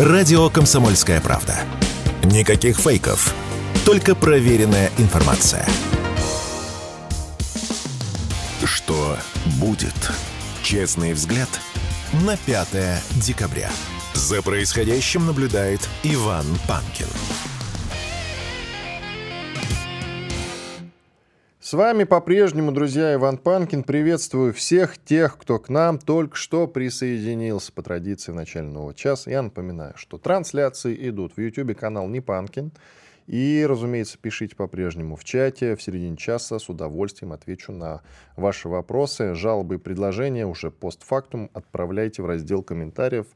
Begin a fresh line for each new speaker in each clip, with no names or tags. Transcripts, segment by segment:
Радио «Комсомольская правда». Никаких фейков, только проверенная информация. Что будет? Честный взгляд на 5 декабря. За происходящим наблюдает Иван Панкин.
С вами по-прежнему, друзья, Иван Панкин. Приветствую всех тех, кто к нам только что присоединился по традиции нового часа. Я напоминаю, что трансляции идут в YouTube канал Не Панкин. И, разумеется, пишите по-прежнему в чате. В середине часа с удовольствием отвечу на ваши вопросы. Жалобы и предложения уже постфактум отправляйте в раздел комментариев.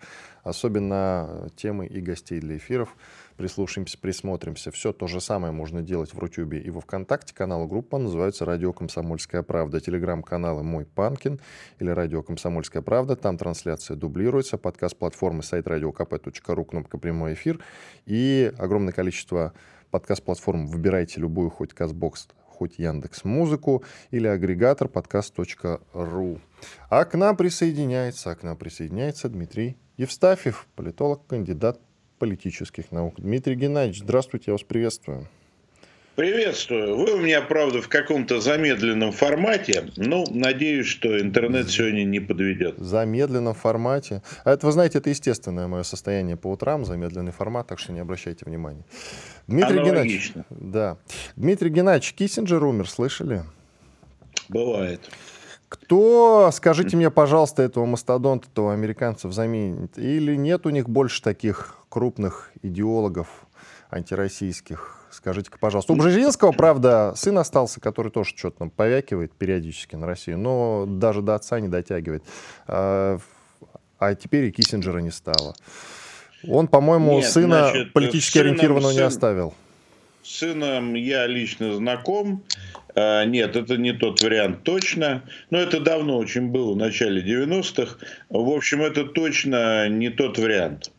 Особенно темы и гостей для эфиров прислушаемся, присмотримся. Все то же самое можно делать в Рутюбе и во Вконтакте. Канал группа называется «Радио Комсомольская правда». Телеграм-каналы «Мой Панкин» или «Радио Комсомольская правда». Там трансляция дублируется. Подкаст платформы сайт radiokp.ru, кнопка «Прямой эфир». И огромное количество подкаст-платформ. Выбирайте любую, хоть Казбокс, хоть Яндекс Музыку или агрегатор подкаст.ру. А к нам присоединяется, а к нам присоединяется Дмитрий Евстафьев, политолог, кандидат политических наук. Дмитрий Геннадьевич, здравствуйте, я вас приветствую.
Приветствую. Вы у меня, правда, в каком-то замедленном формате. Ну, надеюсь, что интернет сегодня не подведет.
В замедленном формате. А это, вы знаете, это естественное мое состояние по утрам, замедленный формат, так что не обращайте внимания. Дмитрий Геннадьевич. Да. Дмитрий Геннадьевич, Киссинджер умер, слышали?
Бывает.
Кто, скажите мне, пожалуйста, этого мастодонта, этого американцев заменит? Или нет у них больше таких крупных идеологов антироссийских? Скажите-ка, пожалуйста. У Бжезинского, правда, сын остался, который тоже что-то там повякивает периодически на Россию, но даже до отца не дотягивает. А, а теперь и Киссинджера не стало. Он, по-моему, Нет, сына значит, политически сыном, ориентированного сын, не оставил.
С сыном я лично знаком. А, нет, это не тот вариант точно. Но это давно очень было, в начале 90-х. В общем, это точно не тот вариант.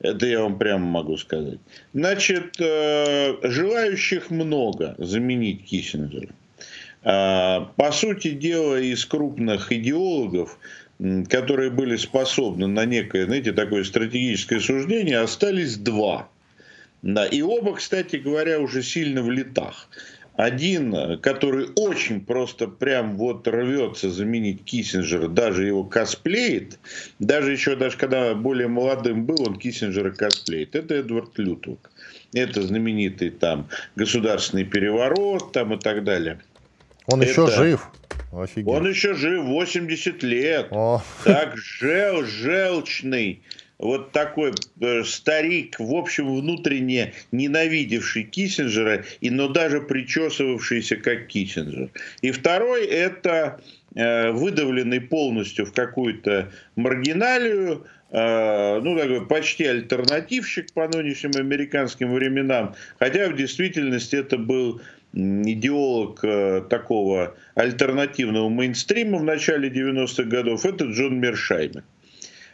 Это я вам прямо могу сказать. Значит, э, желающих много заменить Киссинджера. А, по сути дела, из крупных идеологов, которые были способны на некое, знаете, такое стратегическое суждение, остались два. Да, и оба, кстати говоря, уже сильно в летах. Один, который очень просто прям вот рвется заменить Киссинджера, даже его косплеит, даже еще, даже когда более молодым был, он Киссинджера косплеит. Это Эдвард Лютвик. Это знаменитый там государственный переворот там и так далее.
Он Это... еще жив.
Офигеть. Он еще жив, 80 лет. О. Так жел, желчный вот такой э, старик, в общем, внутренне ненавидевший Киссинджера, и, но даже причесывавшийся как Киссинджер. И второй – это э, выдавленный полностью в какую-то маргиналию, э, ну, такой почти альтернативщик по нынешним американским временам, хотя в действительности это был идеолог такого альтернативного мейнстрима в начале 90-х годов, это Джон Мершаймер.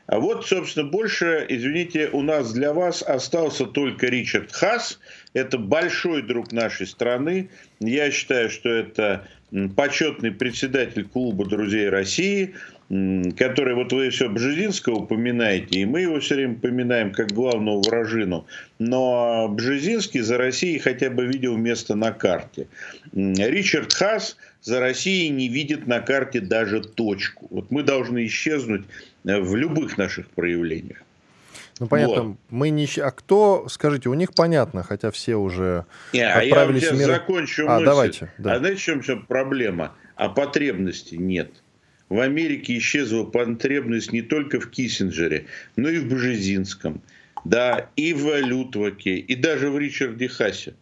А вот, собственно, больше, извините, у нас для вас остался только Ричард Хас. Это большой друг нашей страны. Я считаю, что это почетный председатель клуба друзей России, который, вот вы все Бжезинского упоминаете, и мы его все время упоминаем как главного вражину, но Бжезинский за Россией хотя бы видел место на карте. Ричард Хас за Россией не видит на карте даже точку. Вот мы должны исчезнуть в любых наших проявлениях.
Ну, понятно, вот. мы не... А кто, скажите, у них понятно, хотя все уже не, отправились а я в мир...
закончу а, мысль. давайте. Да. А знаете, в чем вся проблема? А потребности нет. В Америке исчезла потребность не только в Киссинджере, но и в Бжезинском, да, и в Лютваке, и даже в Ричарде Хасе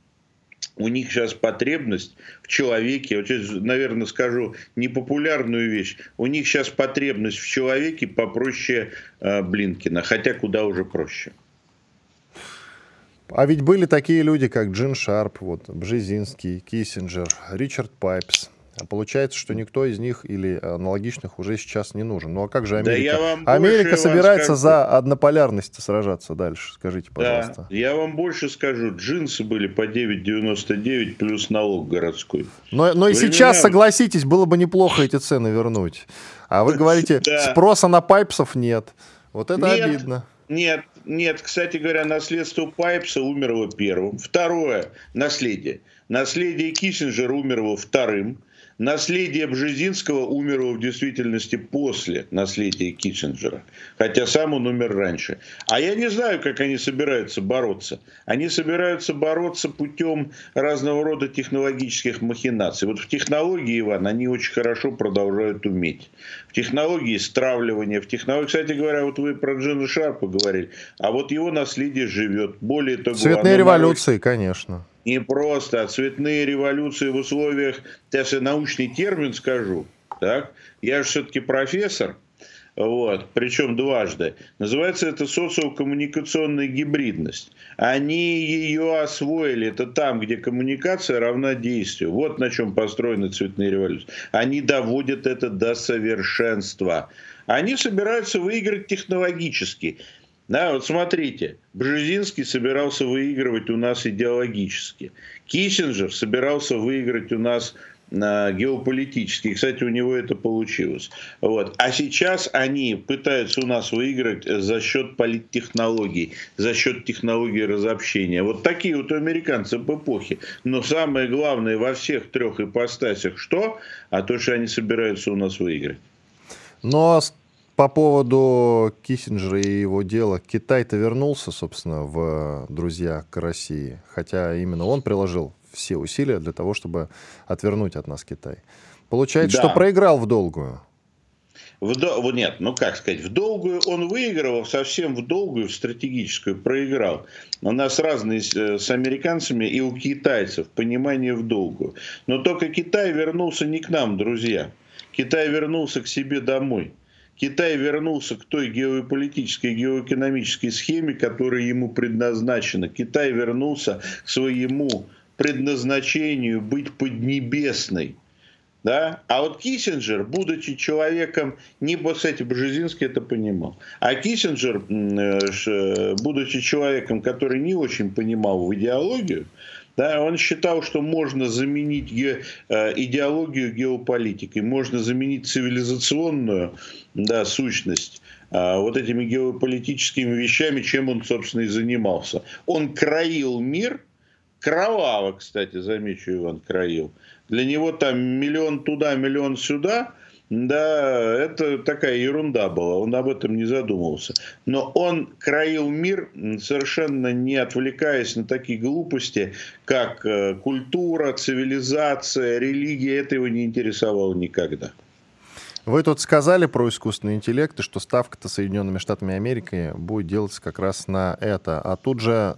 у них сейчас потребность в человеке, вот сейчас, наверное, скажу непопулярную вещь, у них сейчас потребность в человеке попроще э, Блинкина, хотя куда уже проще.
А ведь были такие люди, как Джин Шарп, вот, Бжезинский, Киссинджер, Ричард Пайпс. А получается, что никто из них или аналогичных уже сейчас не нужен. Ну а как же Америка? Да Америка собирается за однополярность сражаться дальше, скажите, пожалуйста.
Да, я вам больше скажу. Джинсы были по 9,99 плюс налог городской.
Но, но и сейчас, согласитесь, было бы неплохо эти цены вернуть. А вы говорите, спроса на пайпсов нет. Вот это нет, обидно.
Нет, нет, кстати говоря, наследство Пайпса умер его первым. Второе, наследие. Наследие Киссинджера умер его вторым. Наследие Бжезинского умерло в действительности после наследия Киссинджера, хотя сам он умер раньше. А я не знаю, как они собираются бороться. Они собираются бороться путем разного рода технологических махинаций. Вот в технологии, Иван, они очень хорошо продолжают уметь. В технологии стравливания, в технологии... Кстати говоря, вот вы про Джина Шарпа говорили, а вот его наследие живет. Более того...
Цветные революции, конечно
не просто, а цветные революции в условиях, я научный термин скажу, так, я же все-таки профессор, вот, причем дважды. Называется это социокоммуникационная гибридность. Они ее освоили. Это там, где коммуникация равна действию. Вот на чем построены цветные революции. Они доводят это до совершенства. Они собираются выиграть технологически. Да, вот смотрите, Бжезинский собирался выигрывать у нас идеологически. Киссинджер собирался выиграть у нас на геополитически. И, кстати, у него это получилось. Вот. А сейчас они пытаются у нас выиграть за счет политтехнологий, за счет технологии разобщения. Вот такие вот американцы в эпохе. Но самое главное во всех трех ипостасях что? А то, что они собираются у нас выиграть.
Но по поводу Киссинджера и его дела, Китай-то вернулся, собственно, в друзья к России, хотя именно он приложил все усилия для того, чтобы отвернуть от нас Китай. Получается, да. что проиграл в долгую.
В до... Нет, ну как сказать, в долгую он выигрывал, совсем в долгую, в стратегическую проиграл. У нас разные э, с американцами и у китайцев понимание в долгую. Но только Китай вернулся не к нам, друзья. Китай вернулся к себе домой. Китай вернулся к той геополитической, геоэкономической схеме, которая ему предназначена. Китай вернулся к своему предназначению быть поднебесной. Да? А вот Киссинджер, будучи человеком, не кстати, Бжезинский это понимал, а Киссинджер, э, будучи человеком, который не очень понимал в идеологию, да, он считал, что можно заменить ге, э, идеологию геополитикой, можно заменить цивилизационную да, сущность а, вот этими геополитическими вещами, чем он, собственно, и занимался. Он краил мир, кроваво, кстати, замечу, Иван, краил. Для него там миллион туда, миллион сюда – да, это такая ерунда была, он об этом не задумывался. Но он краил мир, совершенно не отвлекаясь на такие глупости, как э, культура, цивилизация, религия, это его не интересовало никогда.
Вы тут сказали про искусственный интеллект, и что ставка-то Соединенными Штатами Америки будет делаться как раз на это. А тут же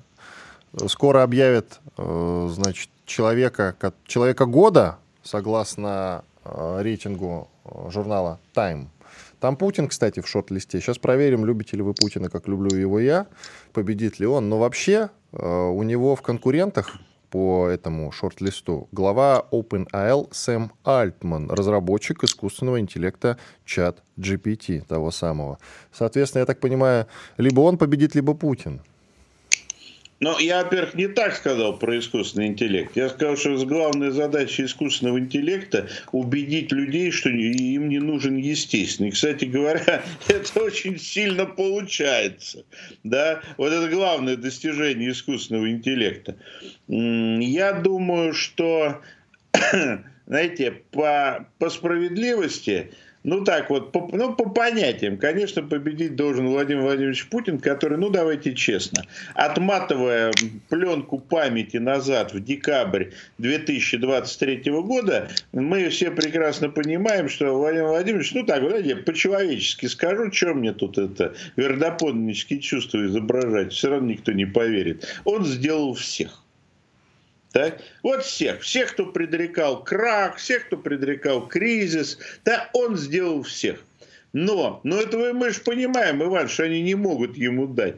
скоро объявят, э, значит, человека, человека года, согласно э, рейтингу Э, журнала Time. Там Путин, кстати, в шорт-листе. Сейчас проверим, любите ли вы Путина, как люблю его я, победит ли он. Но вообще э, у него в конкурентах по этому шорт-листу глава OpenAL Сэм Альтман, разработчик искусственного интеллекта чат GPT, того самого. Соответственно, я так понимаю, либо он победит, либо Путин.
Но я, во-первых, не так сказал про искусственный интеллект. Я сказал, что главная задача искусственного интеллекта убедить людей, что им не нужен естественный. Кстати говоря, это очень сильно получается. Да? Вот это главное достижение искусственного интеллекта. Я думаю, что, знаете, по, по справедливости ну так вот, по, ну по понятиям, конечно, победить должен Владимир Владимирович Путин, который, ну давайте честно, отматывая пленку памяти назад в декабрь 2023 года, мы все прекрасно понимаем, что Владимир Владимирович, ну так, вот, по-человечески скажу, что мне тут это вердоподнические чувства изображать, все равно никто не поверит. Он сделал всех. Так? Вот всех, всех, кто предрекал крах, всех, кто предрекал кризис, да, он сделал всех. Но, но этого мы же понимаем, Иван, что они не могут ему дать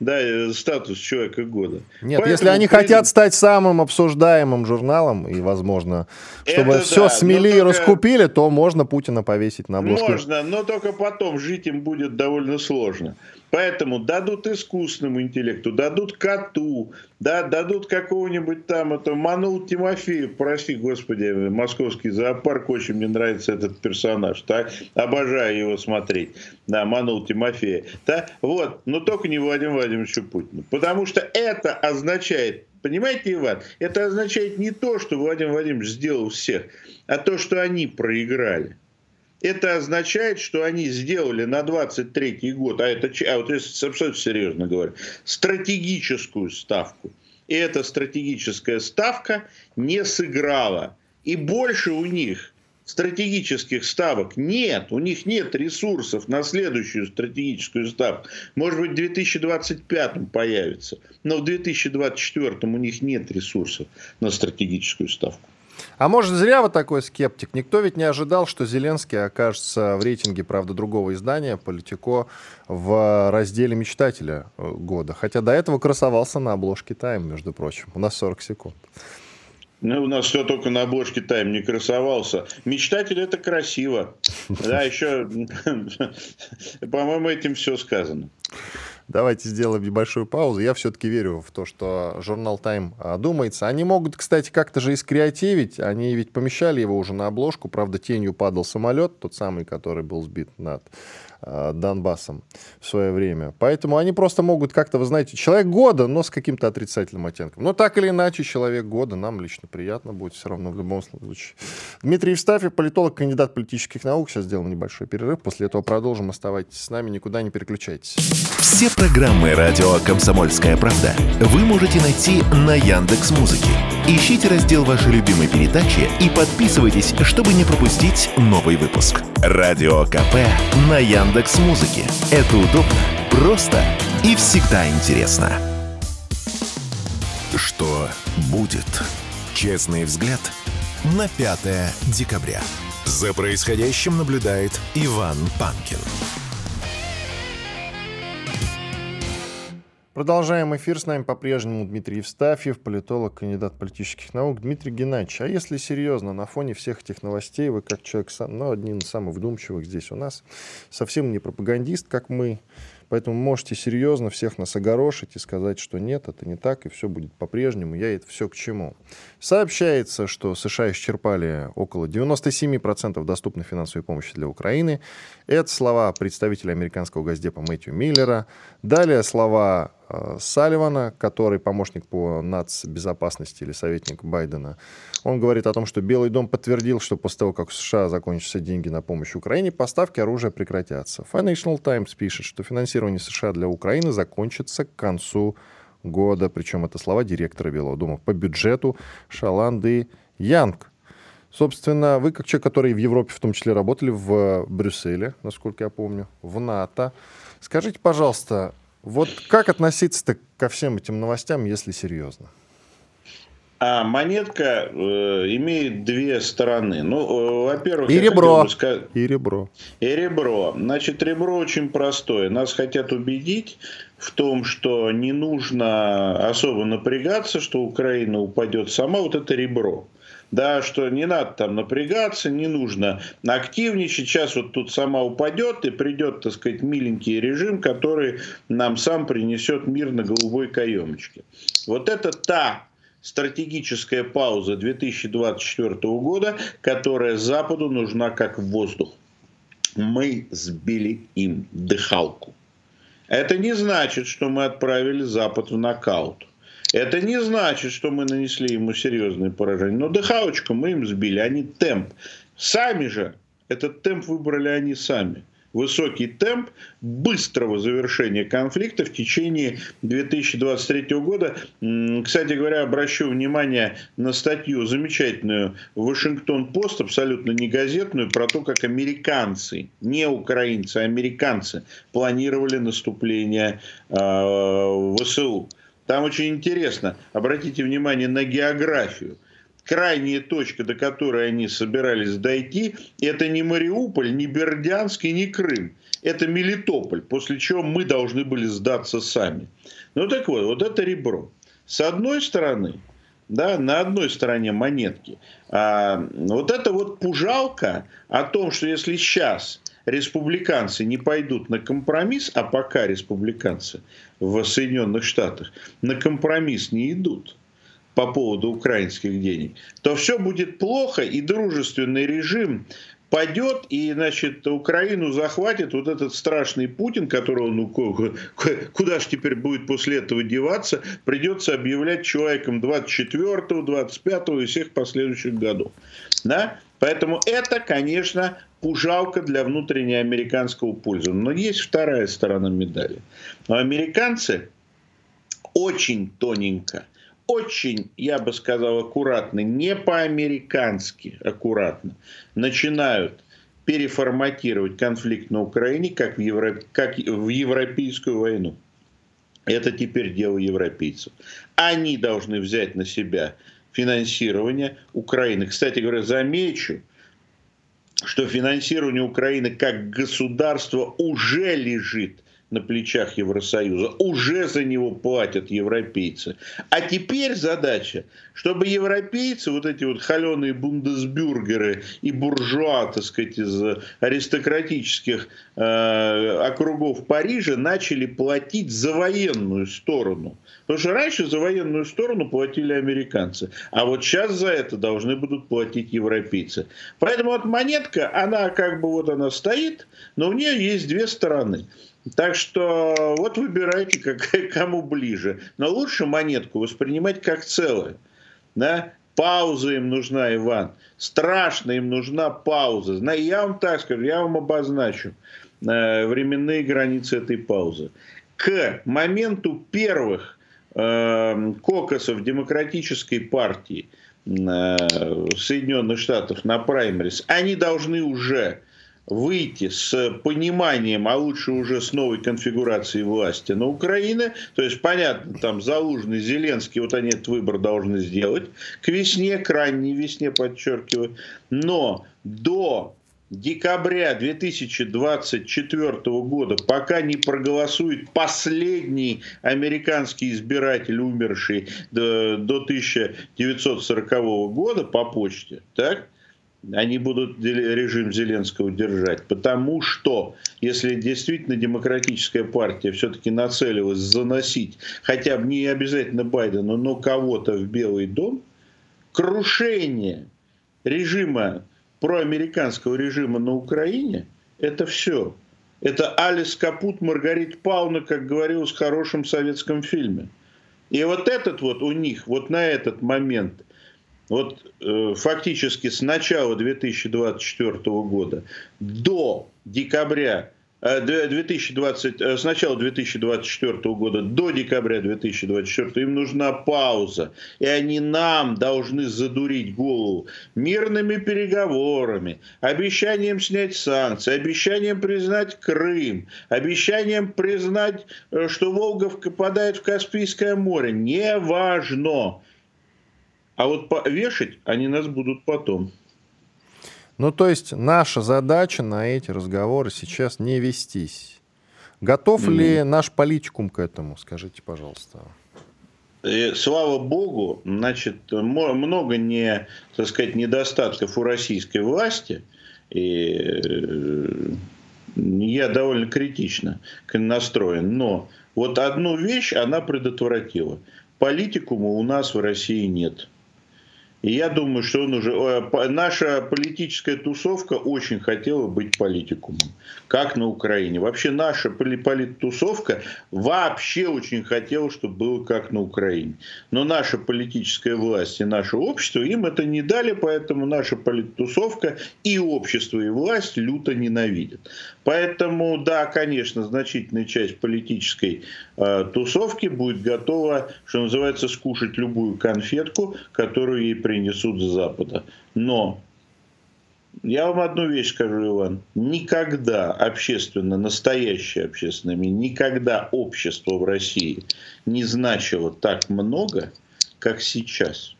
да, э, статус человека года.
Нет, Поэтому если они при... хотят стать самым обсуждаемым журналом, и, возможно, чтобы Это все да, смели и только... раскупили, то можно Путина повесить на обложку.
Можно, но только потом жить им будет довольно сложно. Поэтому дадут искусственному интеллекту, дадут коту, да, дадут какого-нибудь там, это Манул Тимофеев, прости господи, московский зоопарк, очень мне нравится этот персонаж, так, обожаю его смотреть, да, Манул Тимофеев, да, вот, но только не Владимир Владимировичу Путину, потому что это означает Понимаете, Иван, это означает не то, что Владимир Владимирович сделал всех, а то, что они проиграли. Это означает, что они сделали на 23 год, а это, а вот если абсолютно серьезно говорю, стратегическую ставку. И эта стратегическая ставка не сыграла. И больше у них стратегических ставок нет. У них нет ресурсов на следующую стратегическую ставку. Может быть, в 2025 появится. Но в 2024 у них нет ресурсов на стратегическую ставку.
А может, зря вы такой скептик? Никто ведь не ожидал, что Зеленский окажется в рейтинге, правда, другого издания, Политико, в разделе мечтателя года. Хотя до этого красовался на обложке Тайм, между прочим. У нас 40 секунд.
Ну, у нас все только на обложке Тайм не красовался. Мечтатель это красиво. Да, еще, по-моему, этим все сказано.
Давайте сделаем небольшую паузу. Я все-таки верю в то, что журнал Time думается. Они могут, кстати, как-то же искреативить. Они ведь помещали его уже на обложку. Правда, тенью падал самолет, тот самый, который был сбит над Донбассом в свое время. Поэтому они просто могут как-то, вы знаете, человек года, но с каким-то отрицательным оттенком. Но так или иначе, человек года нам лично приятно будет все равно в любом случае. Дмитрий Евстафьев, политолог, кандидат политических наук. Сейчас сделаем небольшой перерыв. После этого продолжим. Оставайтесь с нами, никуда не переключайтесь.
Все программы радио «Комсомольская правда» вы можете найти на Яндекс Музыке. Ищите раздел вашей любимой передачи и подписывайтесь, чтобы не пропустить новый выпуск. Радио КП на Яндекс Яндекс Музыки. Это удобно, просто и всегда интересно. Что будет? Честный взгляд на 5 декабря. За происходящим наблюдает Иван Панкин.
Продолжаем эфир. С нами по-прежнему Дмитрий Евстафьев, политолог, кандидат политических наук. Дмитрий Геннадьевич, а если серьезно, на фоне всех этих новостей, вы как человек, ну, один из самых вдумчивых здесь у нас, совсем не пропагандист, как мы, Поэтому можете серьезно всех нас огорошить и сказать, что нет, это не так, и все будет по-прежнему. Я это все к чему. Сообщается, что США исчерпали около 97% доступной финансовой помощи для Украины. Это слова представителя американского газдепа Мэтью Миллера. Далее слова Салливана, который помощник по нацбезопасности или советник Байдена. Он говорит о том, что Белый дом подтвердил, что после того, как в США закончатся деньги на помощь Украине, поставки оружия прекратятся. Financial Times пишет, что финансирование США для Украины закончится к концу года. Причем это слова директора Белого дома по бюджету Шаланды Янг. Собственно, вы как человек, который в Европе в том числе работали, в Брюсселе, насколько я помню, в НАТО. Скажите, пожалуйста, вот как относиться-то ко всем этим новостям, если серьезно?
А монетка э, имеет две стороны. Ну, э, во-первых,
и ребро. Бы сказать... И ребро.
И ребро. Значит, ребро очень простое. Нас хотят убедить в том, что не нужно особо напрягаться, что Украина упадет сама. Вот это ребро. Да, что не надо там напрягаться, не нужно активничать. Сейчас вот тут сама упадет и придет, так сказать, миленький режим, который нам сам принесет мир на голубой каемочке. Вот это та стратегическая пауза 2024 года, которая Западу нужна как воздух. Мы сбили им дыхалку. Это не значит, что мы отправили Запад в нокаут. Это не значит, что мы нанесли ему серьезные поражения. Но дыхалочку мы им сбили, они темп. Сами же, этот темп выбрали они сами высокий темп быстрого завершения конфликта в течение 2023 года. Кстати говоря, обращу внимание на статью замечательную Вашингтон-Пост, абсолютно не газетную, про то, как американцы, не украинцы, а американцы планировали наступление э, в ВСУ. Там очень интересно, обратите внимание на географию – крайняя точка, до которой они собирались дойти, это не Мариуполь, не Бердянск и не Крым. Это Мелитополь, после чего мы должны были сдаться сами. Ну так вот, вот это ребро. С одной стороны, да, на одной стороне монетки, а, вот это вот пужалка о том, что если сейчас республиканцы не пойдут на компромисс, а пока республиканцы в Соединенных Штатах на компромисс не идут по поводу украинских денег, то все будет плохо, и дружественный режим падет, и, значит, Украину захватит вот этот страшный Путин, которого, ну, куда же теперь будет после этого деваться, придется объявлять человеком 24-го, 25-го и всех последующих годов. Да? Поэтому это, конечно, пужалка для внутренней американского пользы. Но есть вторая сторона медали. Но американцы очень тоненько – очень, я бы сказал, аккуратно, не по-американски аккуратно, начинают переформатировать конфликт на Украине как в, Евро... как в европейскую войну. Это теперь дело европейцев. Они должны взять на себя финансирование Украины. Кстати говоря, замечу, что финансирование Украины как государства уже лежит на плечах Евросоюза. Уже за него платят европейцы. А теперь задача, чтобы европейцы, вот эти вот холеные бундесбюргеры и буржуа, так сказать, из аристократических э, округов Парижа начали платить за военную сторону. Потому что раньше за военную сторону платили американцы. А вот сейчас за это должны будут платить европейцы. Поэтому вот монетка, она как бы вот она стоит, но у нее есть две стороны. Так что вот выбирайте, как, кому ближе. Но лучше монетку воспринимать как целое. Да? Пауза им нужна, Иван. Страшно им нужна пауза. Я вам так скажу, я вам обозначу э, временные границы этой паузы. К моменту первых э, кокосов демократической партии э, Соединенных Штатов на праймерис, они должны уже выйти с пониманием, а лучше уже с новой конфигурацией власти на Украине, то есть, понятно, там Залужный, Зеленский, вот они этот выбор должны сделать. К весне, к ранней весне, подчеркиваю, но до декабря 2024 года, пока не проголосует последний американский избиратель, умерший до, до 1940 года по почте, так, они будут режим Зеленского держать. Потому что, если действительно демократическая партия все-таки нацелилась заносить хотя бы не обязательно Байдена, но кого-то в Белый дом, крушение режима, проамериканского режима на Украине, это все. Это Алис Капут, Маргарита Пауна, как говорилось в хорошем советском фильме. И вот этот вот у них, вот на этот момент – вот э, фактически с начала 2024 года до декабря 2020, э, э, с начала 2024 года до декабря 2024 им нужна пауза. И они нам должны задурить голову мирными переговорами, обещанием снять санкции, обещанием признать Крым, обещанием признать, что Волга попадает в Каспийское море. Неважно. А вот вешать они нас будут потом.
Ну, то есть наша задача на эти разговоры сейчас не вестись. Готов mm. ли наш политикум к этому? Скажите, пожалуйста.
И, слава богу, значит, много не, так сказать, недостатков у российской власти. И э, я довольно критично настроен. Но вот одну вещь она предотвратила. Политикума у нас в России нет. И я думаю, что он уже... Наша политическая тусовка очень хотела быть политикумом, как на Украине. Вообще наша политтусовка вообще очень хотела, чтобы было как на Украине. Но наша политическая власть и наше общество им это не дали, поэтому наша политтусовка и общество, и власть люто ненавидят. Поэтому, да, конечно, значительная часть политической э, тусовки будет готова, что называется, скушать любую конфетку, которую ей принесут с Запада. Но я вам одну вещь скажу, Иван. Никогда общественно, настоящее общественное никогда общество в России не значило так много, как сейчас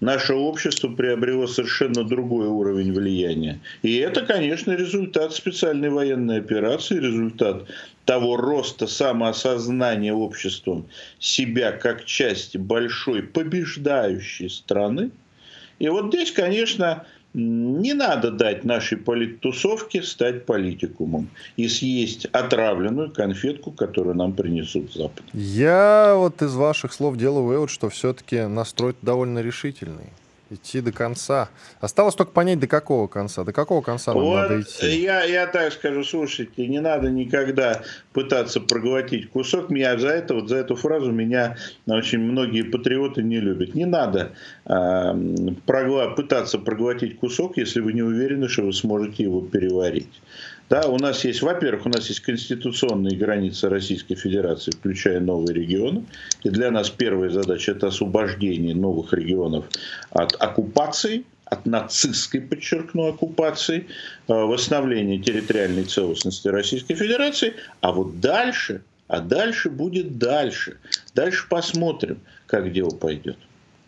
наше общество приобрело совершенно другой уровень влияния. И это, конечно, результат специальной военной операции, результат того роста самоосознания обществом себя как части большой побеждающей страны. И вот здесь, конечно, не надо дать нашей политтусовке стать политикумом и съесть отравленную конфетку, которую нам принесут Запад.
Я вот из ваших слов делаю вывод, что все-таки настрой довольно решительный идти до конца. Осталось только понять, до какого конца. До какого конца нам вот надо идти.
Я, я так скажу, слушайте, не надо никогда пытаться проглотить кусок. Меня за это, вот за эту фразу меня очень многие патриоты не любят. Не надо э, прогла- пытаться проглотить кусок, если вы не уверены, что вы сможете его переварить. Да, у нас есть, во-первых, у нас есть конституционные границы Российской Федерации, включая новые регионы. И для нас первая задача – это освобождение новых регионов от оккупации, от нацистской, подчеркну, оккупации, э, восстановление территориальной целостности Российской Федерации. А вот дальше, а дальше будет дальше. Дальше посмотрим, как дело пойдет.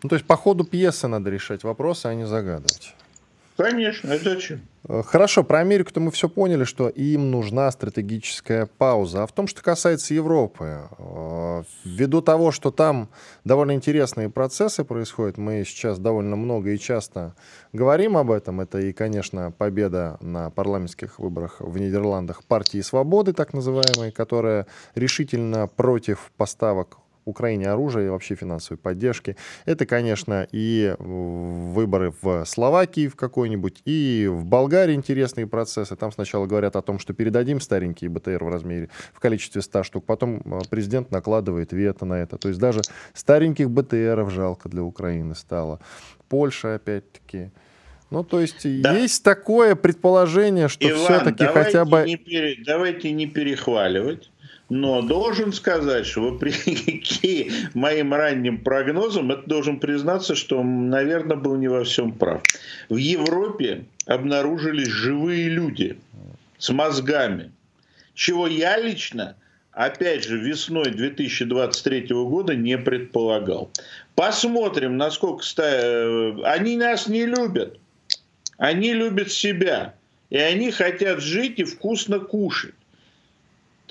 Ну, то есть по ходу пьесы надо решать вопросы, а не загадывать.
Конечно, а зачем?
Э, хорошо, про Америку-то мы все поняли, что им нужна стратегическая пауза. А в том, что касается Европы, э, ввиду того, что там довольно интересные процессы происходят, мы сейчас довольно много и часто говорим об этом. Это и, конечно, победа на парламентских выборах в Нидерландах партии свободы, так называемой, которая решительно против поставок Украине оружия и вообще финансовой поддержки. Это, конечно, и выборы в Словакии в какой-нибудь, и в Болгарии интересные процессы. Там сначала говорят о том, что передадим старенькие БТР в размере, в количестве 100 штук. Потом э, президент накладывает вето на это. То есть даже стареньких БТРов жалко для Украины стало. Польша, опять-таки. Ну, то есть да. есть такое предположение, что все-таки хотя бы...
Не пере... Давайте не перехваливать. Но должен сказать, что вопреки моим ранним прогнозам, это должен признаться, что, наверное, был не во всем прав. В Европе обнаружились живые люди с мозгами, чего я лично, опять же, весной 2023 года не предполагал. Посмотрим, насколько... Э, они нас не любят. Они любят себя. И они хотят жить и вкусно кушать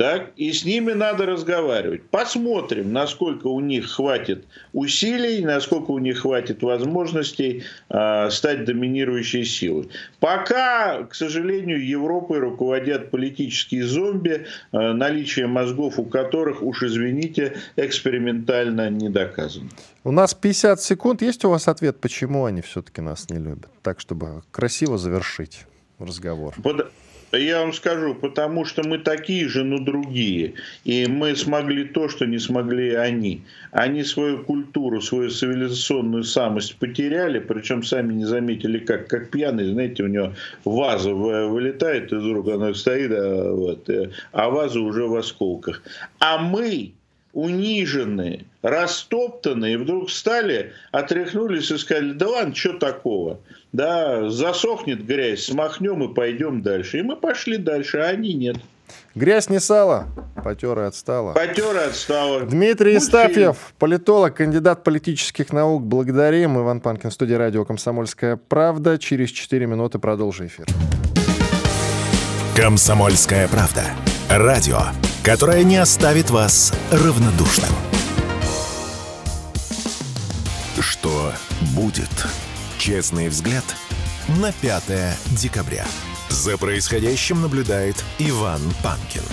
так, и с ними надо разговаривать. Посмотрим, насколько у них хватит усилий, насколько у них хватит возможностей э, стать доминирующей силой. Пока, к сожалению, Европой руководят политические зомби, э, наличие мозгов у которых, уж извините, экспериментально не доказано.
У нас 50 секунд. Есть у вас ответ, почему они все-таки нас не любят? Так, чтобы красиво завершить разговор.
Под... Я вам скажу, потому что мы такие же, но другие. И мы смогли то, что не смогли они. Они свою культуру, свою цивилизационную самость потеряли, причем сами не заметили, как, как пьяный, знаете, у него ваза вылетает из рук, она стоит, а, вот, э, а ваза уже в осколках. А мы униженные, растоптанные, вдруг встали, отряхнулись и сказали, да ладно, что такого? Да, засохнет грязь, смахнем и пойдем дальше. И мы пошли дальше, а они нет.
Грязь не сало, потер и отстала.
Потер и отстала.
Дмитрий Истафьев, политолог, кандидат политических наук. Благодарим. Иван Панкин, студия радио «Комсомольская правда». Через 4 минуты продолжим эфир.
«Комсомольская правда». Радио, которое не оставит вас равнодушным. Что будет? Честный взгляд на 5 декабря. За происходящим наблюдает Иван Панкин.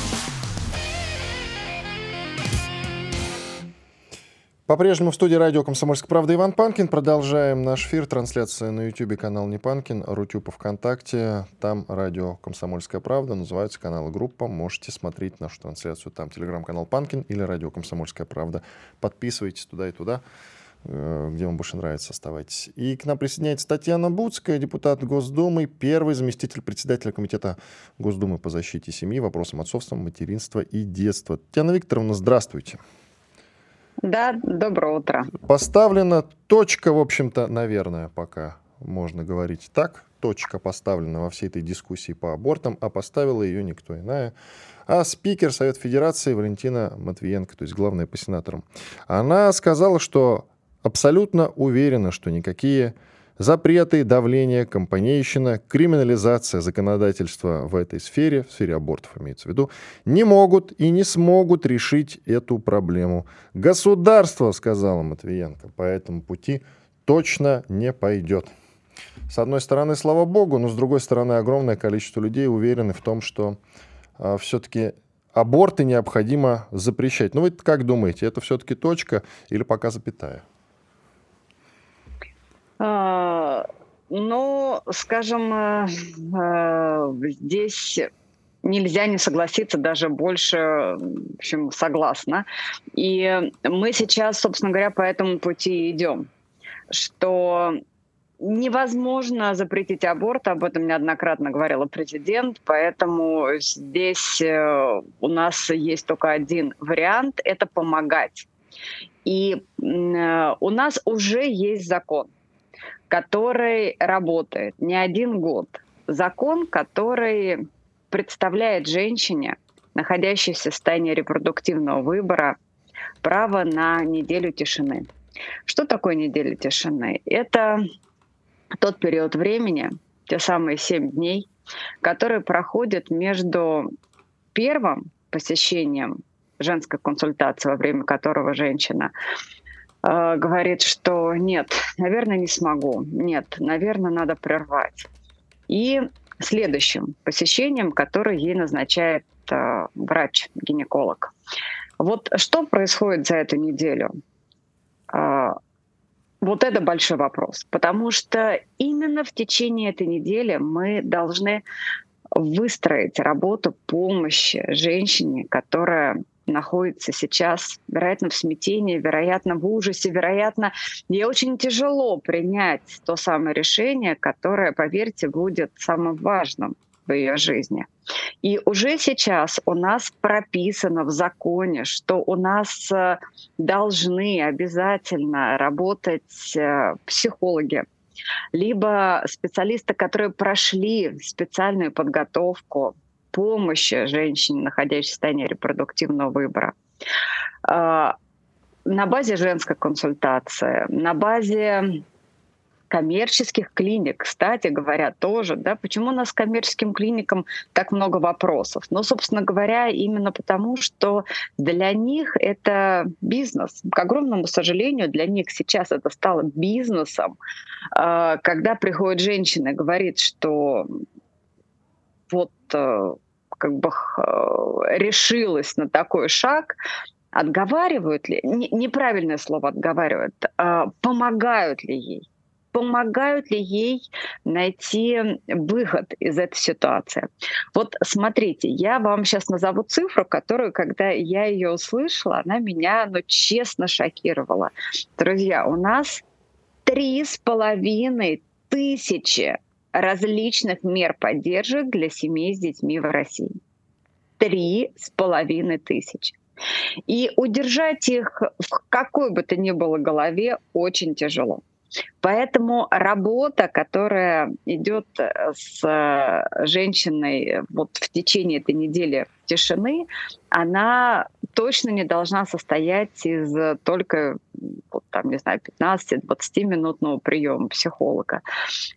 По-прежнему в студии радио «Комсомольская правда» Иван Панкин. Продолжаем наш эфир. Трансляция на YouTube, канал «Не Панкин», Рутюб ВКонтакте. Там радио «Комсомольская правда». Называется канал группа. Можете смотреть нашу трансляцию. Там телеграм-канал «Панкин» или радио «Комсомольская правда». Подписывайтесь туда и туда. Э, где вам больше нравится, оставайтесь. И к нам присоединяется Татьяна Буцкая, депутат Госдумы, первый заместитель председателя Комитета Госдумы по защите семьи, вопросам отцовства, материнства и детства. Татьяна Викторовна, здравствуйте.
Да, доброе утро.
Поставлена точка, в общем-то, наверное, пока можно говорить так. Точка поставлена во всей этой дискуссии по абортам, а поставила ее никто иная, а спикер Совет Федерации Валентина Матвиенко, то есть главная по сенаторам. Она сказала, что абсолютно уверена, что никакие запреты, давление, компанейщина, криминализация законодательства в этой сфере, в сфере абортов имеется в виду, не могут и не смогут решить эту проблему. Государство, сказала Матвиенко, по этому пути точно не пойдет. С одной стороны, слава богу, но с другой стороны, огромное количество людей уверены в том, что э, все-таки аборты необходимо запрещать. Ну вы как думаете, это все-таки точка или пока запятая?
А, ну, скажем, э, э, здесь нельзя не согласиться, даже больше, в общем, согласна. И мы сейчас, собственно говоря, по этому пути идем, что невозможно запретить аборт, об этом неоднократно говорила президент, поэтому здесь э, у нас есть только один вариант – это помогать. И у нас уже есть закон, который работает не один год. Закон, который представляет женщине, находящейся в состоянии репродуктивного выбора, право на неделю тишины. Что такое неделя тишины? Это тот период времени, те самые семь дней, которые проходят между первым посещением женской консультации, во время которого женщина э, говорит, что нет, наверное, не смогу, нет, наверное, надо прервать. И следующим посещением, которое ей назначает э, врач-гинеколог. Вот что происходит за эту неделю? Э, вот это большой вопрос, потому что именно в течение этой недели мы должны выстроить работу помощи женщине, которая находится сейчас, вероятно, в смятении, вероятно, в ужасе, вероятно, ей очень тяжело принять то самое решение, которое, поверьте, будет самым важным в ее жизни. И уже сейчас у нас прописано в законе, что у нас э, должны обязательно работать э, психологи, либо специалисты, которые прошли специальную подготовку помощи женщине, находящейся в состоянии репродуктивного выбора. А, на базе женской консультации, на базе коммерческих клиник, кстати говоря, тоже, да, почему у нас коммерческим клиникам так много вопросов? Ну, собственно говоря, именно потому, что для них это бизнес. К огромному сожалению, для них сейчас это стало бизнесом. А, когда приходит женщина и говорит, что вот э, как бы э, решилась на такой шаг, отговаривают ли, неправильное слово отговаривают, а помогают ли ей? помогают ли ей найти выход из этой ситуации. Вот смотрите, я вам сейчас назову цифру, которую, когда я ее услышала, она меня, ну, честно шокировала. Друзья, у нас три с половиной тысячи различных мер поддержек для семей с детьми в России. Три с половиной тысячи. И удержать их в какой бы то ни было голове очень тяжело. Поэтому работа, которая идет э, с э, женщиной вот в течение этой недели тишины, она точно не должна состоять из только, вот, там, не знаю, 15-20 минутного приема психолога.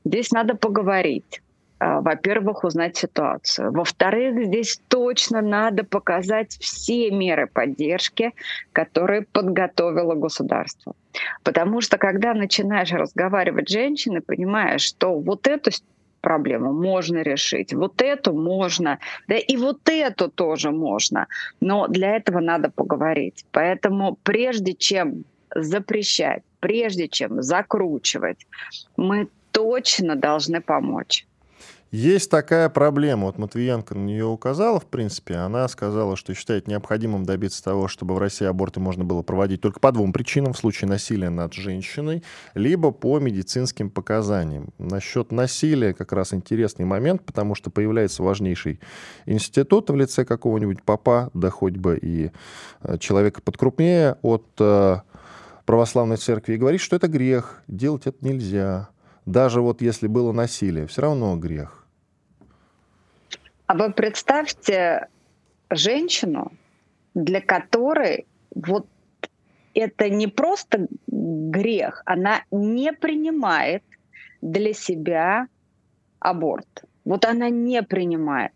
Здесь надо поговорить во-первых, узнать ситуацию. Во-вторых, здесь точно надо показать все меры поддержки, которые подготовило государство. Потому что когда начинаешь разговаривать с женщиной, понимаешь, что вот эту проблему можно решить, вот эту можно, да и вот эту тоже можно. Но для этого надо поговорить. Поэтому прежде чем запрещать, прежде чем закручивать, мы точно должны помочь.
Есть такая проблема. Вот Матвиенко на нее указала, в принципе. Она сказала, что считает необходимым добиться того, чтобы в России аборты можно было проводить только по двум причинам. В случае насилия над женщиной, либо по медицинским показаниям. Насчет насилия как раз интересный момент, потому что появляется важнейший институт в лице какого-нибудь папа, да хоть бы и э, человека подкрупнее от э, православной церкви, и говорит, что это грех, делать это нельзя. Даже вот если было насилие, все равно грех.
А вы представьте женщину, для которой вот это не просто грех, она не принимает для себя аборт. Вот она не принимает.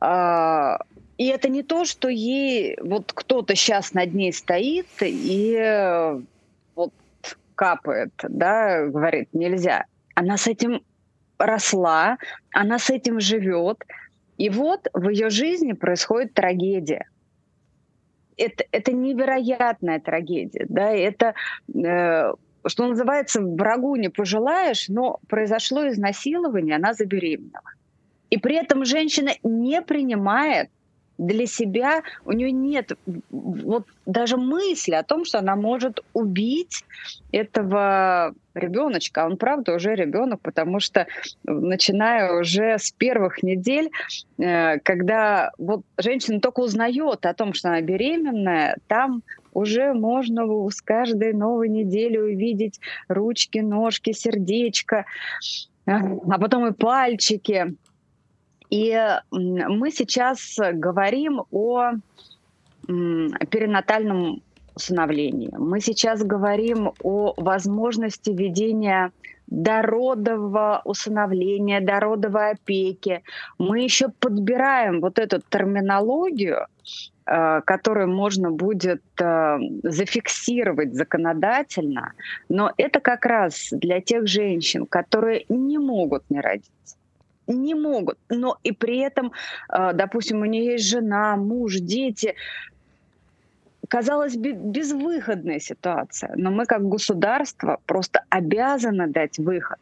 А, и это не то, что ей вот кто-то сейчас над ней стоит и вот капает, да, говорит, нельзя. она с этим росла, она с этим живет. И вот в ее жизни происходит трагедия. Это, это невероятная трагедия. Да? Это, э, что называется, врагу не пожелаешь, но произошло изнасилование, она забеременела. И при этом женщина не принимает для себя, у нее нет вот даже мысли о том, что она может убить этого ребеночка. Он, правда, уже ребенок, потому что начиная уже с первых недель, э, когда вот женщина только узнает о том, что она беременная, там уже можно с каждой новой недели увидеть ручки, ножки, сердечко, а потом и пальчики. И мы сейчас говорим о перинатальном усыновлении. Мы сейчас говорим о возможности ведения дородового усыновления, дородовой опеки. Мы еще подбираем вот эту терминологию, э, которую можно будет э, зафиксировать законодательно, но это как раз для тех женщин, которые не могут не родить не могут. Но и при этом, а, допустим, у нее есть жена, муж, дети. Казалось бы, безвыходная ситуация. Но мы как государство просто обязаны дать выход.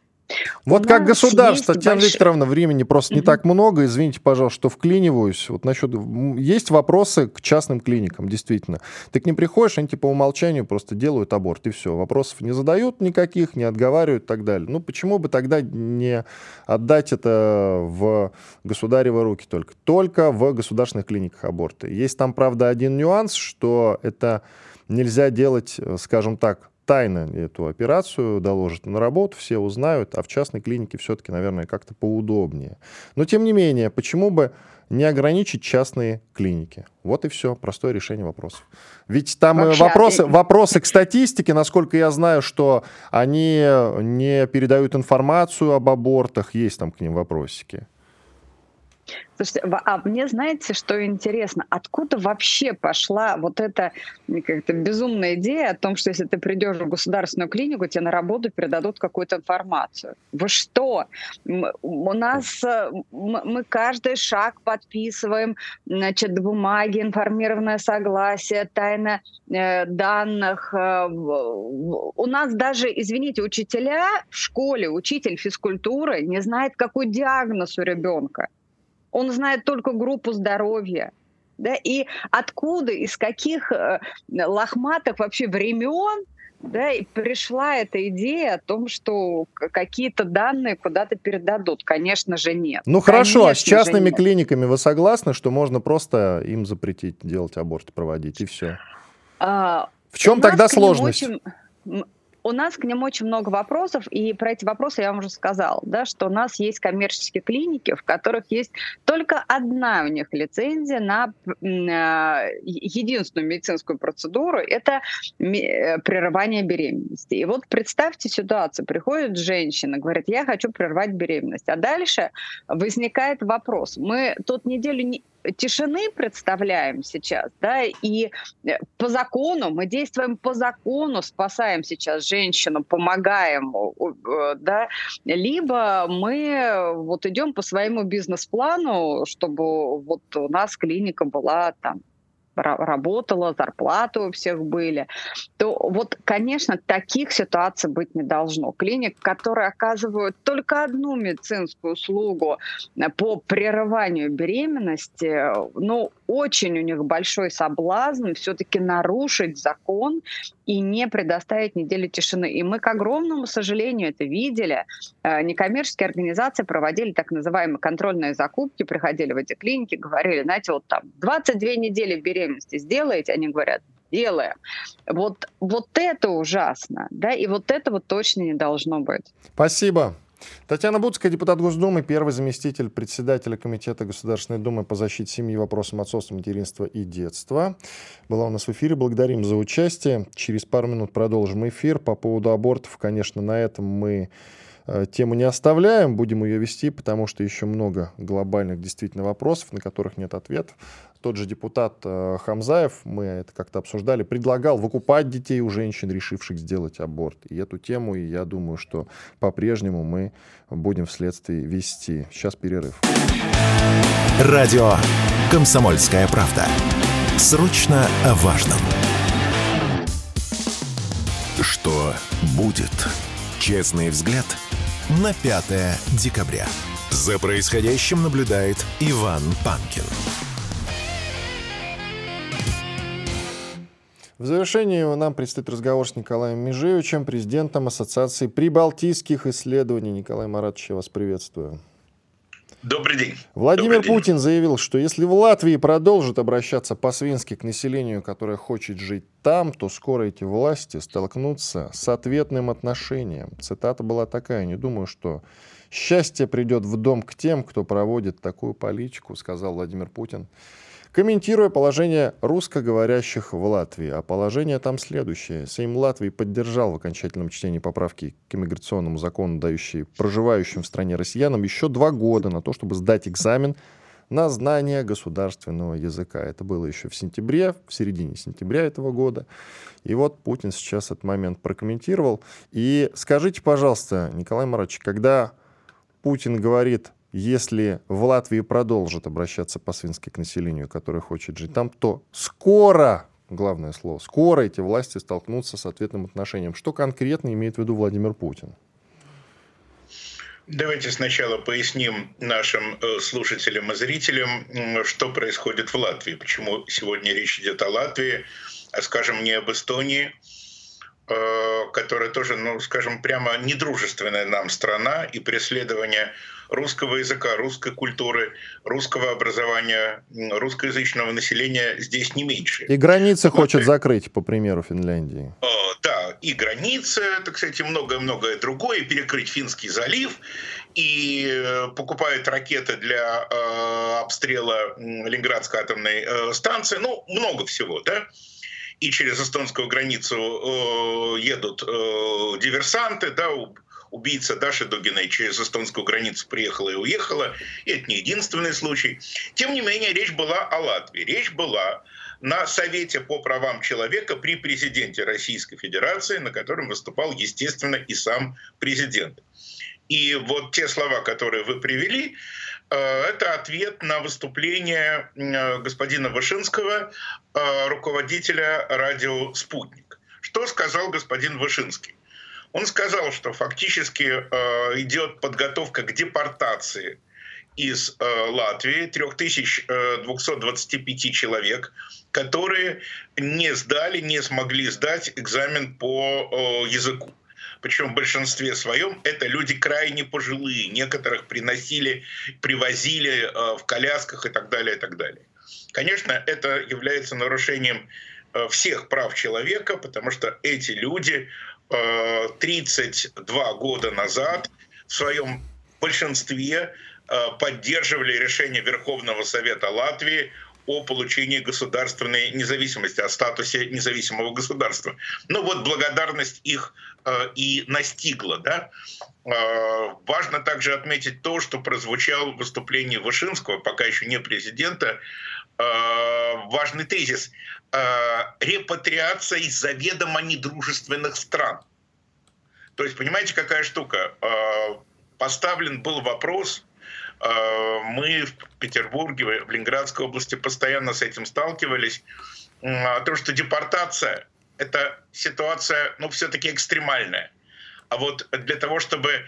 Вот как государство, Татьяна больш... Викторовна, времени просто mm-hmm. не так много. Извините, пожалуйста, что вклиниваюсь. Вот насчет... Есть вопросы к частным клиникам, действительно. Ты к ним приходишь, они типа по умолчанию просто делают аборт, и все. Вопросов не задают никаких, не отговаривают и так далее. Ну, почему бы тогда не отдать это в государевы руки только? Только в государственных клиниках аборты. Есть там, правда, один нюанс, что это нельзя делать, скажем так, тайно эту операцию доложат на работу, все узнают, а в частной клинике все-таки, наверное, как-то поудобнее. Но, тем не менее, почему бы не ограничить частные клиники? Вот и все, простое решение вопросов. Ведь там э, Вообще, вопросы, вопросы к статистике, насколько я знаю, что они не передают информацию об абортах, есть там к ним вопросики.
Слушайте, а мне знаете, что интересно? Откуда вообще пошла вот эта как-то безумная идея о том, что если ты придешь в государственную клинику, тебе на работу передадут какую-то информацию? Вы что? У нас э, мы каждый шаг подписываем, значит, бумаги, информированное согласие, тайна э, данных. Э, у нас даже, извините, учителя в школе, учитель физкультуры не знает, какой диагноз у ребенка он знает только группу здоровья. Да, и откуда, из каких э, лохматых вообще времен да, и пришла эта идея о том, что какие-то данные куда-то передадут. Конечно же, нет.
Ну хорошо, а с частными клиниками вы согласны, что можно просто им запретить делать аборт, проводить, и все? А, в чем тогда сложность? Очень
у нас к ним очень много вопросов, и про эти вопросы я вам уже сказала, да, что у нас есть коммерческие клиники, в которых есть только одна у них лицензия на э, единственную медицинскую процедуру, это э, прерывание беременности. И вот представьте ситуацию, приходит женщина, говорит, я хочу прервать беременность, а дальше возникает вопрос, мы тут неделю не тишины представляем сейчас, да, и э, по закону, мы действуем по закону, спасаем сейчас женщину, помогаем, э, да, либо мы вот идем по своему бизнес-плану, чтобы вот у нас клиника была там работала, зарплаты у всех были, то вот, конечно, таких ситуаций быть не должно. Клиник, которые оказывают только одну медицинскую услугу э, по прерыванию беременности, ну, очень у них большой соблазн все-таки нарушить закон и не предоставить недели тишины. И мы, к огромному сожалению, это видели. Э, некоммерческие организации проводили так называемые контрольные закупки, приходили в эти клиники, говорили, знаете, вот там 22 недели беременности сделаете? Они говорят, делаем. Вот, вот это ужасно, да, и вот этого точно не должно быть.
Спасибо. Татьяна Буцкая, депутат Госдумы, первый заместитель председателя Комитета Государственной Думы по защите семьи, вопросам отцовства, материнства и детства. Была у нас в эфире. Благодарим за участие. Через пару минут продолжим эфир. По поводу абортов, конечно, на этом мы э, тему не оставляем, будем ее вести, потому что еще много глобальных действительно вопросов, на которых нет ответов. Тот же депутат э, Хамзаев, мы это как-то обсуждали, предлагал выкупать детей у женщин, решивших сделать аборт. И эту тему, я думаю, что по-прежнему мы будем вследствие вести. Сейчас перерыв.
Радио «Комсомольская правда». Срочно о важном. Что будет? Честный взгляд на 5 декабря. За происходящим наблюдает Иван Панкин.
В завершении нам предстоит разговор с Николаем Межевичем, президентом Ассоциации прибалтийских исследований. Николай Маратович, я вас приветствую.
Добрый день.
Владимир
Добрый
Путин день. заявил, что если в Латвии продолжит обращаться по-свински к населению, которое хочет жить там, то скоро эти власти столкнутся с ответным отношением. Цитата была такая, не думаю, что счастье придет в дом к тем, кто проводит такую политику, сказал Владимир Путин комментируя положение русскоговорящих в Латвии. А положение там следующее. Сейм Латвии поддержал в окончательном чтении поправки к иммиграционному закону, дающие проживающим в стране россиянам еще два года на то, чтобы сдать экзамен на знание государственного языка. Это было еще в сентябре, в середине сентября этого года. И вот Путин сейчас этот момент прокомментировал. И скажите, пожалуйста, Николай Маратович, когда Путин говорит если в Латвии продолжат обращаться по-свински к населению, которое хочет жить там, то скоро, главное слово, скоро эти власти столкнутся с ответным отношением. Что конкретно имеет в виду Владимир Путин?
Давайте сначала поясним нашим э, слушателям и зрителям, что происходит в Латвии, почему сегодня речь идет о Латвии, а, скажем, не об Эстонии, э, которая тоже, ну, скажем, прямо недружественная нам страна, и преследование русского языка, русской культуры, русского образования, русскоязычного населения здесь не меньше.
И границы вот, хочет закрыть, по примеру Финляндии.
Э, да, и границы, так сказать, и многое-многое другое, и перекрыть Финский залив, и э, покупает ракеты для э, обстрела Ленинградской атомной э, станции, ну, много всего, да и через эстонскую границу э, едут э, диверсанты, да, убийца Даши Дугиной через эстонскую границу приехала и уехала. И это не единственный случай. Тем не менее, речь была о Латвии. Речь была на Совете по правам человека при президенте Российской Федерации, на котором выступал, естественно, и сам президент. И вот те слова, которые вы привели, э, это ответ на выступление э, господина Вышинского, э, руководителя радио «Спутник». Что сказал господин Вышинский? Он сказал, что фактически э, идет подготовка к депортации из э, Латвии 3225 э, человек, которые не сдали, не смогли сдать экзамен по э, языку. Причем в большинстве своем это люди крайне пожилые. Некоторых приносили, привозили э, в колясках и так далее, и так далее. Конечно, это является нарушением э, всех прав человека, потому что эти люди 32 э, года назад в своем большинстве э, поддерживали решение Верховного Совета Латвии о получении государственной независимости, о статусе независимого государства. Ну вот благодарность их э, и настигла. Да? Э, важно также отметить то, что прозвучал в выступлении Вышинского, пока еще не президента, э, важный тезис. Э, репатриация из заведомо недружественных стран. То есть, понимаете, какая штука? Э, поставлен был вопрос, э, мы в Петербурге, в Ленинградской области постоянно с этим сталкивались, о том, что депортация — это ситуация, ну, все-таки экстремальная. А вот для того, чтобы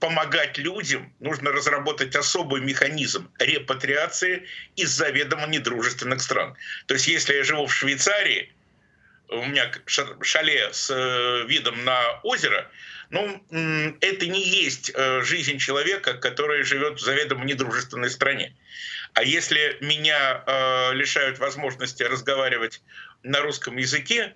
помогать людям, нужно разработать особый механизм репатриации из заведомо недружественных стран. То есть если я живу в Швейцарии, у меня шале с э, видом на озеро, ну, это не есть э, жизнь человека, который живет в заведомо недружественной стране. А если меня э, лишают возможности разговаривать на русском языке,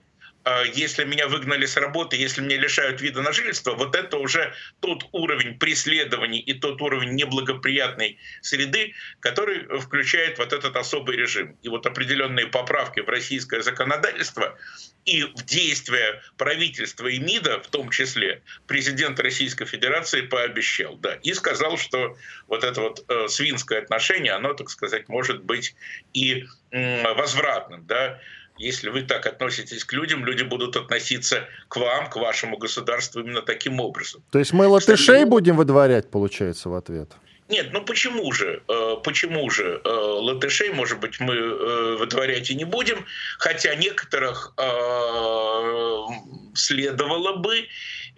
если меня выгнали с работы, если меня лишают вида на жительство, вот это уже тот уровень преследований и тот уровень неблагоприятной среды, который включает вот этот особый режим. И вот определенные поправки в российское законодательство и в действия правительства и МИДа, в том числе, президент Российской Федерации пообещал, да, и сказал, что вот это вот э, свинское отношение, оно, так сказать, может быть и э, возвратным, да, если вы так относитесь к людям, люди будут относиться к вам, к вашему государству именно таким образом.
То есть мы латышей Кстати, будем выдворять, получается, в ответ?
Нет, ну почему же? Э, почему же э, латышей, может быть, мы э, выдворять и не будем, хотя некоторых следовало бы,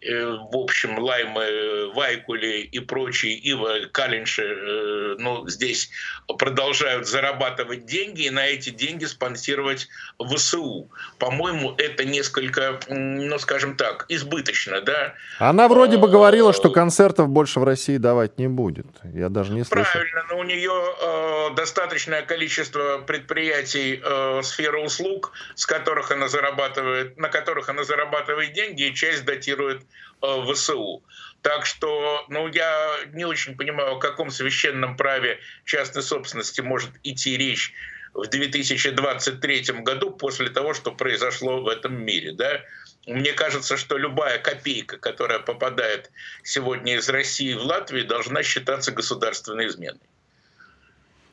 в общем, Лаймы, Вайкули и прочие, Ива, Калинши, э, ну, здесь продолжают зарабатывать деньги и на эти деньги спонсировать ВСУ. По-моему, это несколько, ну, скажем так, избыточно, да?
Она вроде бы говорила, что концертов больше в России давать не будет. Я даже не слышал.
Правильно, но у нее э, достаточное количество предприятий э, сферы услуг, с которых она зарабатывает, на которых она зарабатывает деньги, и часть датирует Э, ВСУ. Так что, ну, я не очень понимаю, о каком священном праве частной собственности может идти речь в 2023 году после того, что произошло в этом мире. Да? Мне кажется, что любая копейка, которая попадает сегодня из России в Латвию, должна считаться государственной изменой.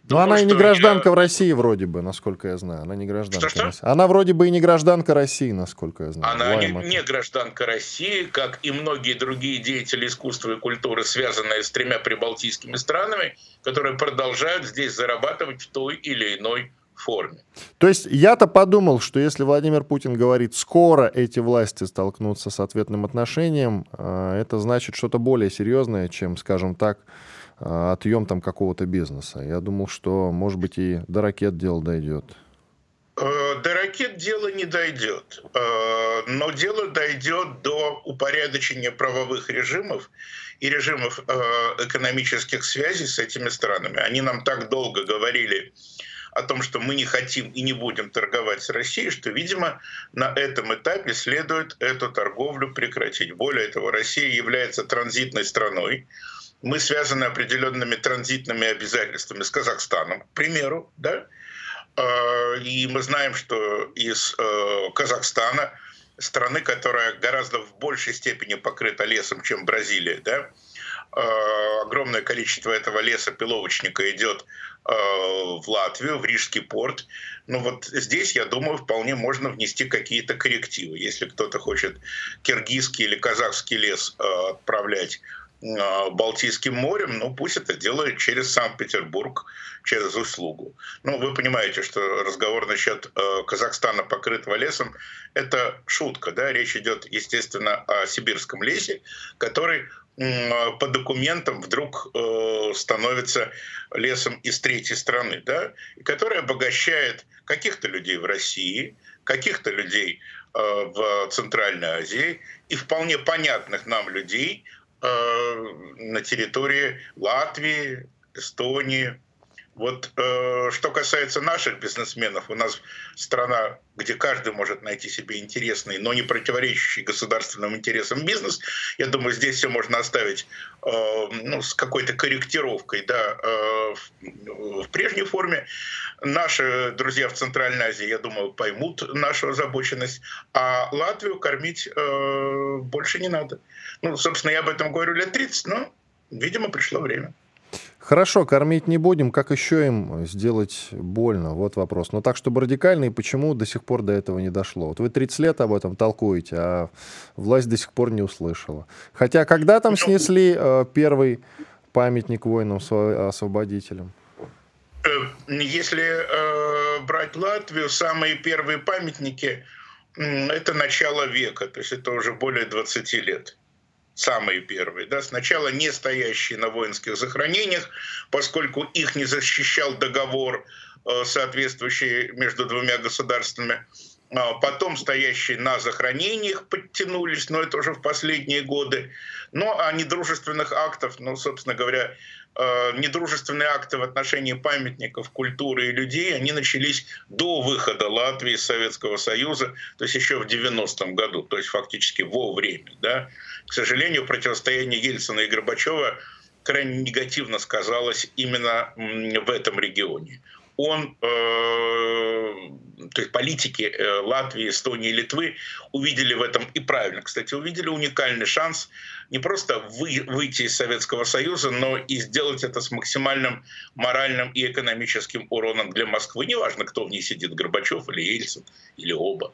Но ну, она и не гражданка я... в России вроде бы, насколько я знаю. Она не гражданка. Что, что? Она вроде бы и не гражданка России, насколько я знаю.
Она не, не гражданка России, как и многие другие деятели искусства и культуры, связанные с тремя прибалтийскими странами, которые продолжают здесь зарабатывать в той или иной форме.
То есть я-то подумал, что если Владимир Путин говорит, скоро эти власти столкнутся с ответным отношением, а, это значит что-то более серьезное, чем, скажем так, отъем там какого-то бизнеса. Я думал, что, может быть, и до ракет дело дойдет.
Э, до ракет дело не дойдет, э, но дело дойдет до упорядочения правовых режимов и режимов э, экономических связей с этими странами. Они нам так долго говорили о том, что мы не хотим и не будем торговать с Россией, что, видимо, на этом этапе следует эту торговлю прекратить. Более того, Россия является транзитной страной, мы связаны определенными транзитными обязательствами с Казахстаном, к примеру, да, а, и мы знаем, что из э, Казахстана, страны, которая гораздо в большей степени покрыта лесом, чем Бразилия, да, а, огромное количество этого леса пиловочника идет а, в Латвию, в Рижский порт. Но вот здесь, я думаю, вполне можно внести какие-то коррективы. Если кто-то хочет киргизский или казахский лес отправлять а, Балтийским морем, ну пусть это делает через Санкт-Петербург, через услугу. Ну, вы понимаете, что разговор насчет э, Казахстана, покрытого лесом, это шутка, да, речь идет, естественно, о сибирском лесе, который э, по документам вдруг э, становится лесом из третьей страны, да, и который обогащает каких-то людей в России, каких-то людей э, в Центральной Азии и вполне понятных нам людей Э, на территории Латвии, Эстонии. Вот э, что касается наших бизнесменов, у нас страна, где каждый может найти себе интересный, но не противоречащий государственным интересам бизнес. Я думаю, здесь все можно оставить э, ну, с какой-то корректировкой да, э, в, в прежней форме. Наши друзья в Центральной Азии, я думаю, поймут нашу озабоченность, а Латвию кормить э, больше не надо. Ну, собственно, я об этом говорю лет 30, но, видимо, пришло время.
Хорошо, кормить не будем. Как еще им сделать больно? Вот вопрос. Но так, чтобы радикально, и почему до сих пор до этого не дошло? Вот вы 30 лет об этом толкуете, а власть до сих пор не услышала. Хотя когда там ну, снесли э, первый памятник воинам-освободителям?
Э, если э, брать Латвию, самые первые памятники – это начало века, то есть это уже более 20 лет самые первые, да, сначала не стоящие на воинских захоронениях, поскольку их не защищал договор, э, соответствующий между двумя государствами, потом стоящие на захоронениях подтянулись, но это уже в последние годы. Ну, а недружественных актов, ну, собственно говоря, э, недружественные акты в отношении памятников культуры и людей, они начались до выхода Латвии из Советского Союза, то есть еще в 90-м году, то есть фактически во время. Да? К сожалению, противостояние Ельцина и Горбачева крайне негативно сказалось именно в этом регионе он, э, то есть политики э, Латвии, Эстонии, Литвы увидели в этом и правильно, кстати, увидели уникальный шанс не просто вы, выйти из Советского Союза, но и сделать это с максимальным моральным и экономическим уроном для Москвы. Неважно, кто в ней сидит, Горбачев или Ельцин, или оба.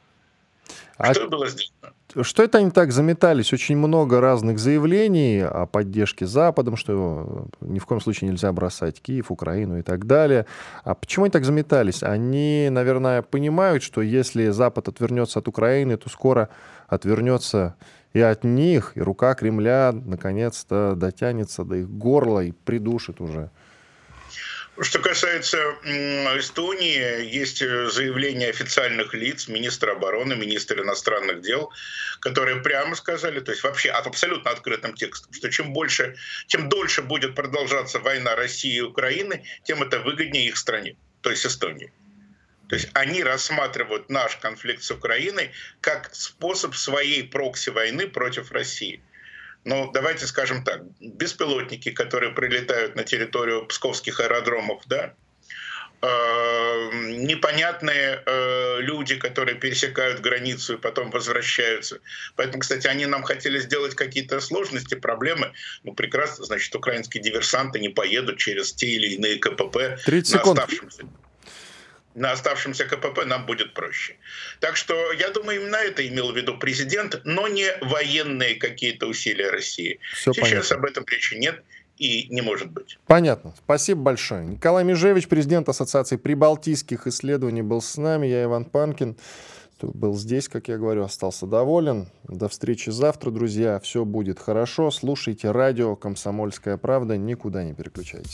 А что было сделано? Что это они так заметались? Очень много разных заявлений о поддержке Западом, что ни в коем случае нельзя бросать Киев, Украину и так далее. А почему они так заметались? Они, наверное, понимают, что если Запад отвернется от Украины, то скоро отвернется и от них, и рука Кремля наконец-то дотянется до их горла и придушит уже.
Что касается Эстонии, есть э, заявление официальных лиц, министра обороны, министра иностранных дел, которые прямо сказали, то есть вообще от абсолютно открытым текстом, что чем больше, чем дольше будет продолжаться война России и Украины, тем это выгоднее их стране, то есть Эстонии. То есть они рассматривают наш конфликт с Украиной как способ своей прокси-войны против России ну, давайте скажем так, беспилотники, которые прилетают на территорию псковских аэродромов, да, э, непонятные э, люди, которые пересекают границу и потом возвращаются. Поэтому, кстати, они нам хотели сделать какие-то сложности, проблемы. Ну, прекрасно, значит, украинские диверсанты не поедут через те или иные КПП
30 на оставшемся
на оставшемся КПП нам будет проще. Так что я думаю, именно это имел в виду президент, но не военные какие-то усилия России. Все Сейчас понятно. об этом речи нет и не может быть.
Понятно. Спасибо большое. Николай Межевич, президент Ассоциации прибалтийских исследований, был с нами. Я Иван Панкин. Был здесь, как я говорю, остался доволен. До встречи завтра, друзья. Все будет хорошо. Слушайте радио «Комсомольская правда». Никуда не переключайтесь.